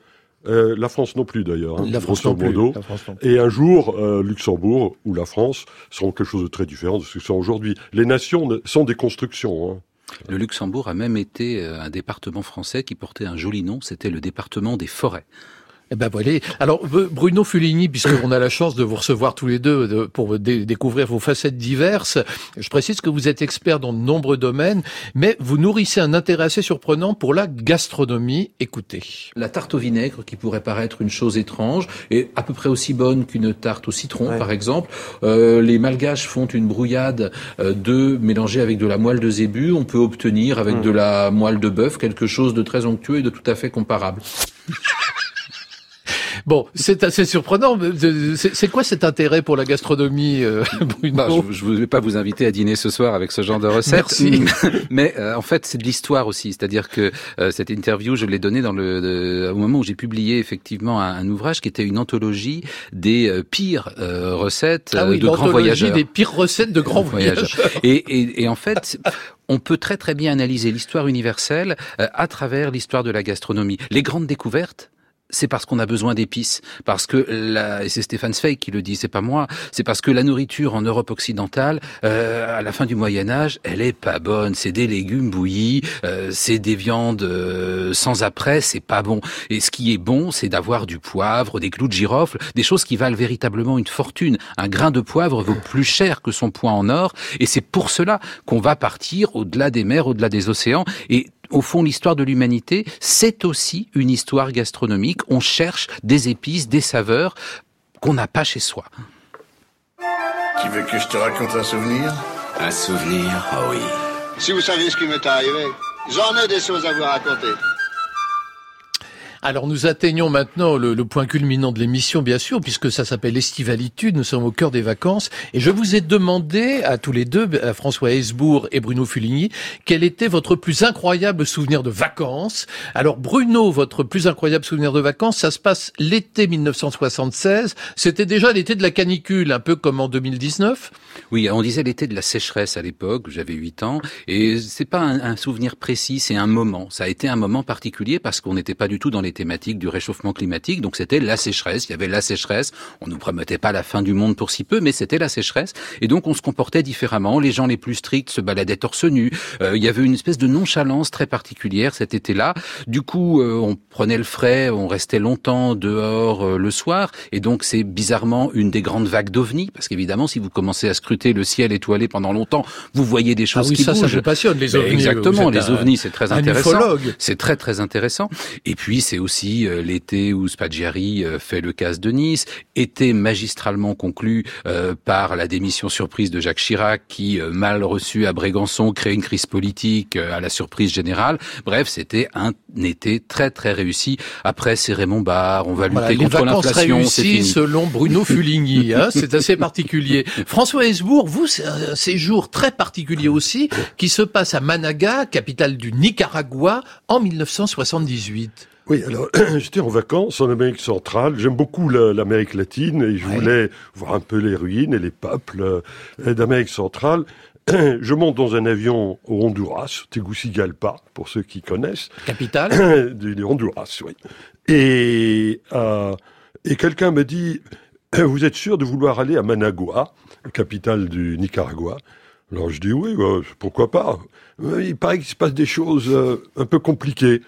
Euh, la France non plus d'ailleurs. hein, La France non plus, modo. la France non plus. Et un jour, euh, Luxembourg ou la France seront quelque chose de très différent de ce qu'ils sont aujourd'hui. Les nations ne- sont des constructions. hein. Le Luxembourg a même été euh, un département français qui portait un joli nom, c'était le département des forêts. Eh ben voilà. Alors B- Bruno Fuligny, puisqu'on a la chance de vous recevoir tous les deux de- pour dé- découvrir vos facettes diverses, je précise que vous êtes expert dans de nombreux domaines, mais vous nourrissez un intérêt assez surprenant pour la gastronomie. Écoutez. La tarte au vinaigre, qui pourrait paraître une chose étrange, est à peu près aussi bonne qu'une tarte au citron, par exemple. Euh, les malgaches font une brouillade euh, d'œufs mélangés avec de la moelle de zébu. On peut obtenir avec Mm. de la moelle de bœuf quelque chose de très onctueux et de tout à fait comparable. Bon, c'est assez surprenant. mais C'est quoi cet intérêt pour la gastronomie, euh, Bruno Bah, je ne vais pas vous inviter à dîner ce soir avec ce genre de recettes. Merci. Mais euh, en fait, c'est de l'histoire aussi. C'est-à-dire que euh, cette interview, je l'ai donnée dans le, de- au moment où j'ai publié effectivement un, un ouvrage qui était une anthologie des euh, pires euh, recettes Ah euh, oui, de grands voyageurs. des pires recettes de grands voyageurs. Et, et, et en fait, on peut très très bien analyser l'histoire universelle euh, à travers l'histoire de la gastronomie. Les grandes découvertes, c'est parce qu'on a besoin d'épices, parce que la, et c'est Stéphane Zweig qui le dit, c'est pas moi, c'est parce que la nourriture en Europe occidentale, euh, à la fin du Moyen Âge, elle est pas bonne. C'est des légumes bouillis, euh, c'est des viandes euh, sans après, c'est pas bon. Et ce qui est bon, c'est d'avoir du poivre, des clous de girofle, des choses qui valent véritablement une fortune. Un grain de poivre vaut plus cher que son poids en or, et c'est pour cela qu'on va partir au-delà des mers, au-delà des océans, et au fond, l'histoire de l'humanité, c'est aussi une histoire gastronomique. On cherche des épices, des saveurs qu'on n'a pas chez soi. Tu veux que je te raconte un souvenir? Un souvenir, ah oui. Si vous saviez ce qui m'est arrivé, j'en ai des choses à vous raconter. Alors nous atteignons maintenant le, le point culminant de l'émission, bien sûr, puisque ça s'appelle Estivalitude, nous sommes au cœur des vacances, et je vous ai demandé à tous les deux, à François Hesbourg et Bruno Fuligny, quel était votre plus incroyable souvenir de vacances. Alors Bruno, votre plus incroyable souvenir de vacances, ça se passe l'été 1976, c'était déjà l'été de la canicule, un peu comme en 2019 Oui, on disait l'été de la sécheresse à l'époque, j'avais 8 ans, et c'est pas un, un souvenir précis, c'est un moment. Ça a été un moment particulier parce qu'on n'était pas du tout dans les thématiques du réchauffement climatique, donc c'était la sécheresse, il y avait la sécheresse, on nous promettait pas la fin du monde pour si peu, mais c'était la sécheresse, et donc on se comportait différemment, les gens les plus stricts se baladaient torse nu, Euh, il y avait une espèce de nonchalance très particulière cet été-là, du coup euh, on prenait le frais, on restait longtemps dehors euh, le soir, et donc c'est bizarrement une des grandes vagues d'ovnis, parce qu'évidemment si vous commencez à scruter le ciel étoilé pendant longtemps, vous voyez des choses Ah oui, qui ça, ça bougent. vous passionne, les Ben, ovnis, Exactement, les ovnis, c'est très intéressant. C'est très très intéressant. Et puis c'est aussi euh, l'été où Spaggiari euh, fait le casse de Nice, été magistralement conclu euh, par la démission surprise de Jacques Chirac, qui euh, mal reçu à Brégançon crée une crise politique euh, à la surprise générale. Bref, c'était un été très très réussi. Après, c'est Raymond Barre, on va lutter Voilà, contre l'inflation, c'est fini. selon Bruno Fuligny. Hein, c'est assez particulier. François Hesbourg, vous, c'est un séjour très particulier aussi, qui se passe à Managa, capitale du Nicaragua, en 1978. Oui, alors j'étais en vacances en Amérique centrale. J'aime beaucoup la- l'Amérique latine et je voulais voir un peu les ruines et les peuples euh, d'Amérique centrale. Je monte dans un avion au Honduras, Tegucigalpa, pour ceux qui connaissent. Capitale du, du Honduras, oui. Et, euh, et quelqu'un me dit, vous êtes sûr de vouloir aller à Managua, capitale du Nicaragua? Alors je dis oui, pourquoi pas? Il paraît qu'il se passe des choses euh, un peu compliquées.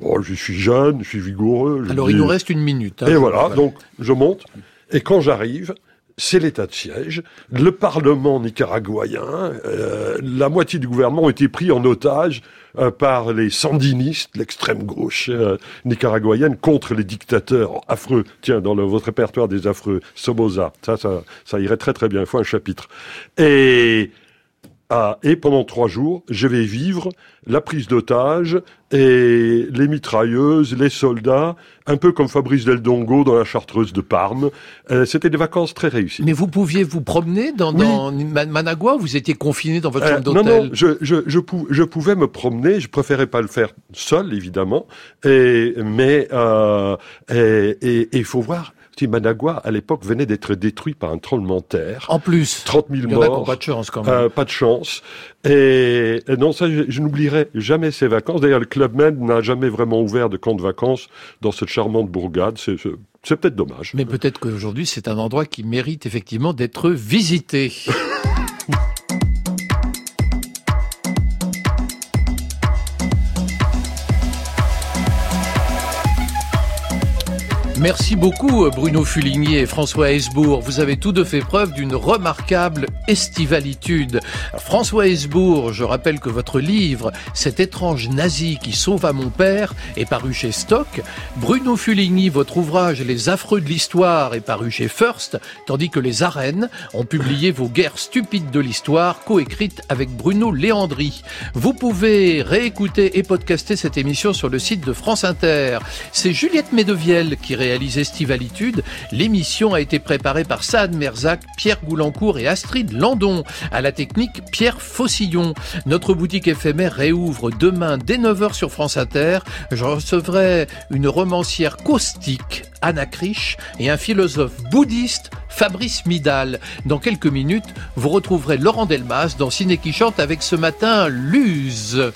Bon, je suis jeune, je suis vigoureux. je Alors dis- il nous reste une minute. hein. et voilà, donc je monte. Et quand j'arrive, c'est l'état de siège. Le Parlement nicaraguayen, euh, la moitié du gouvernement ont été pris en otage euh, par les sandinistes, l'extrême gauche euh, nicaraguayenne, contre les dictateurs affreux. Tiens, dans le- votre répertoire des affreux, Somoza, ça, ça, ça irait très très bien. Il faut un chapitre. Et ah, et pendant trois jours, je vais vivre la prise d'otages et les mitrailleuses, les soldats, un peu comme Fabrice Del Dongo dans la chartreuse de Parme. Euh, C'était des vacances très réussies. Mais vous pouviez vous promener dans, dans Ma- Managua ou vous étiez confiné dans votre Euh, chambre non, d'hôtel? non, je, je, je, pou- je pouvais me promener, je préférais pas le faire seul, évidemment, et, mais euh, et et- et il faut voir, si Managua, à l'époque, venait d'être détruit par un tremblement de terre. En plus. 30 000 Il y en a qui morts. pas de chance, quand même. Euh, pas de chance. Et, et non, ça, je, je n'oublierai jamais ces vacances. D'ailleurs, le Club Med n'a jamais vraiment ouvert de camp de vacances dans cette charmante bourgade. C'est, c'est- c'est peut-être dommage. Mais peut-être qu'aujourd'hui, c'est un endroit qui mérite effectivement d'être visité. Merci beaucoup Bruno Fuligny et François Hesbourg. Vous avez tous deux fait preuve d'une remarquable estivalitude. François Hesbourg, je rappelle que votre livre, Cet étrange nazi qui sauva mon père, est paru chez Stock. Bruno Fuligny, votre ouvrage Les affreux de l'histoire est paru chez First, tandis que les arènes ont publié vos guerres stupides de l'histoire, coécrites avec Bruno Léandri. Vous pouvez réécouter et podcaster cette émission sur le site de France Inter. C'est Juliette Medevielle qui réalise Estivalitude. L'émission a été préparée par Saad Merzac, Pierre Goulancourt et Astrid Landon. À la technique, Pierre Faucillon. Notre boutique éphémère réouvre demain dès 9h sur France Inter. Je recevrai une romancière caustique, Anna Krisch, et un philosophe bouddhiste, Fabrice Midal. Dans quelques minutes, vous retrouverez Laurent Delmas dans Ciné qui chante avec ce matin Luz.